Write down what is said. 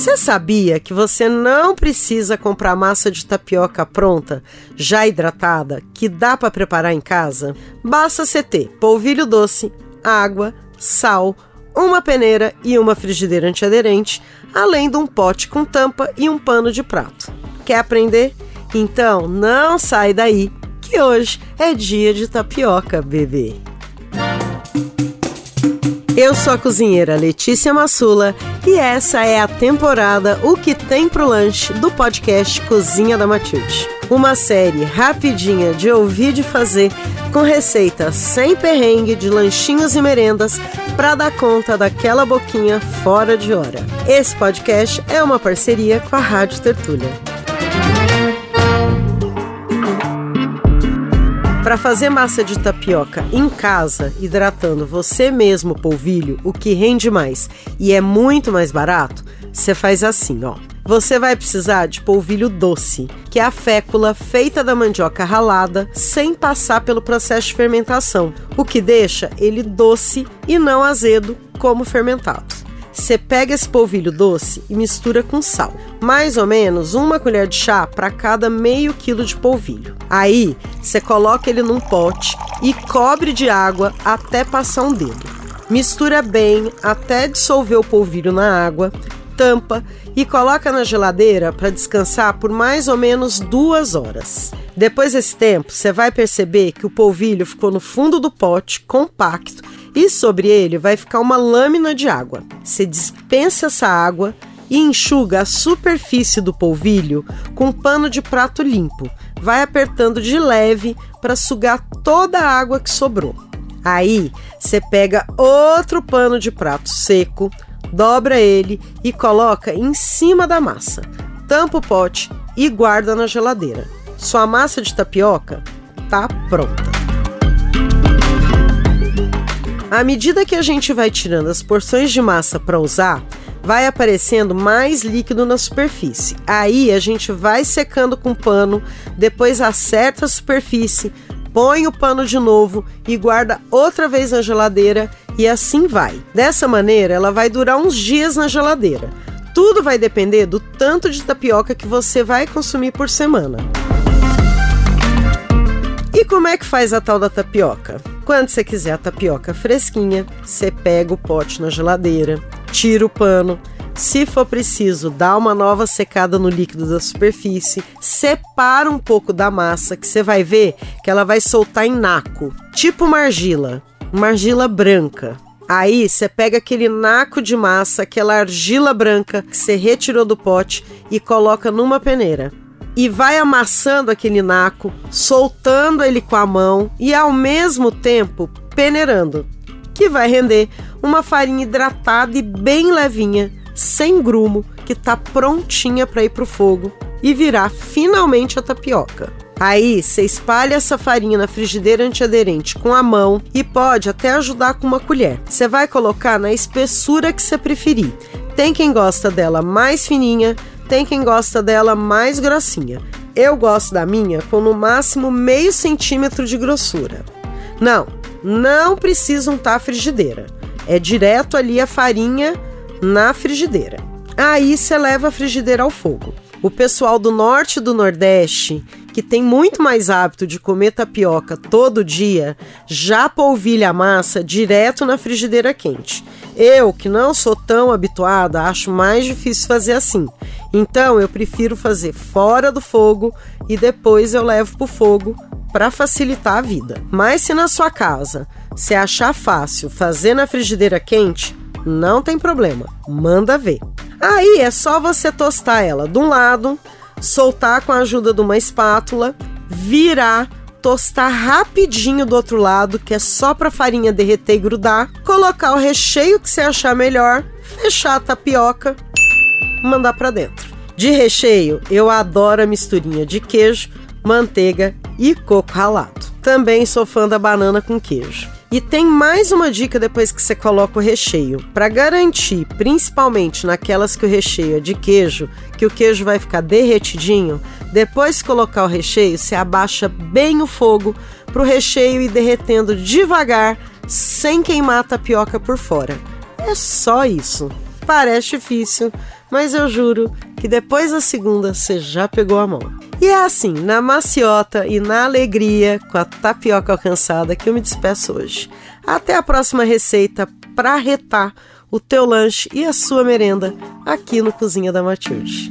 Você sabia que você não precisa comprar massa de tapioca pronta, já hidratada, que dá para preparar em casa? Basta você ter polvilho doce, água, sal, uma peneira e uma frigideira antiaderente, além de um pote com tampa e um pano de prato. Quer aprender? Então não sai daí, que hoje é dia de tapioca, bebê. Eu sou a cozinheira Letícia Massula e essa é a temporada O que tem pro lanche do podcast Cozinha da Matilde. Uma série rapidinha de ouvir de fazer com receitas sem perrengue de lanchinhos e merendas para dar conta daquela boquinha fora de hora. Esse podcast é uma parceria com a Rádio Tertúlia. Para fazer massa de tapioca em casa, hidratando você mesmo o polvilho, o que rende mais e é muito mais barato, você faz assim, ó. Você vai precisar de polvilho doce, que é a fécula feita da mandioca ralada sem passar pelo processo de fermentação, o que deixa ele doce e não azedo como fermentado. Você pega esse polvilho doce e mistura com sal. Mais ou menos uma colher de chá para cada meio quilo de polvilho. Aí você coloca ele num pote e cobre de água até passar um dedo. Mistura bem até dissolver o polvilho na água, tampa e coloca na geladeira para descansar por mais ou menos duas horas. Depois desse tempo, você vai perceber que o polvilho ficou no fundo do pote, compacto e sobre ele vai ficar uma lâmina de água. Você dispensa essa água e enxuga a superfície do polvilho com pano de prato limpo. Vai apertando de leve para sugar toda a água que sobrou. Aí você pega outro pano de prato seco, dobra ele e coloca em cima da massa. Tampa o pote e guarda na geladeira. Sua massa de tapioca tá pronta. À medida que a gente vai tirando as porções de massa para usar, vai aparecendo mais líquido na superfície. Aí a gente vai secando com pano, depois acerta a superfície, põe o pano de novo e guarda outra vez na geladeira e assim vai. Dessa maneira, ela vai durar uns dias na geladeira. Tudo vai depender do tanto de tapioca que você vai consumir por semana. E como é que faz a tal da tapioca? Quando você quiser a tapioca fresquinha, você pega o pote na geladeira, tira o pano. Se for preciso, dá uma nova secada no líquido da superfície, separa um pouco da massa, que você vai ver que ela vai soltar em naco, tipo uma argila, uma argila branca. Aí você pega aquele naco de massa, aquela argila branca que você retirou do pote e coloca numa peneira e vai amassando aquele naco, soltando ele com a mão e ao mesmo tempo peneirando, que vai render uma farinha hidratada e bem levinha, sem grumo, que está prontinha para ir para o fogo e virar finalmente a tapioca. Aí você espalha essa farinha na frigideira antiaderente com a mão e pode até ajudar com uma colher. Você vai colocar na espessura que você preferir. Tem quem gosta dela mais fininha, tem quem gosta dela mais grossinha. Eu gosto da minha com no máximo meio centímetro de grossura. Não, não precisa untar a frigideira. É direto ali a farinha na frigideira. Aí você leva a frigideira ao fogo. O pessoal do norte e do nordeste, que tem muito mais hábito de comer tapioca todo dia, já polvilha a massa direto na frigideira quente. Eu, que não sou tão habituada, acho mais difícil fazer assim. Então eu prefiro fazer fora do fogo e depois eu levo para o fogo para facilitar a vida. Mas se na sua casa você achar fácil fazer na frigideira quente, não tem problema, manda ver. Aí é só você tostar ela de um lado, soltar com a ajuda de uma espátula, virar, tostar rapidinho do outro lado, que é só para a farinha derreter e grudar, colocar o recheio que você achar melhor, fechar a tapioca mandar para dentro. De recheio, eu adoro a misturinha de queijo, manteiga e coco ralado. Também sou fã da banana com queijo. E tem mais uma dica depois que você coloca o recheio. Para garantir, principalmente naquelas que o recheio é de queijo, que o queijo vai ficar derretidinho, depois de colocar o recheio, você abaixa bem o fogo para o recheio ir derretendo devagar, sem queimar a tapioca por fora. É só isso. Parece difícil, mas eu juro que depois da segunda você já pegou a mão. E é assim, na maciota e na alegria com a tapioca alcançada que eu me despeço hoje. Até a próxima receita para retar o teu lanche e a sua merenda aqui no Cozinha da Matilde.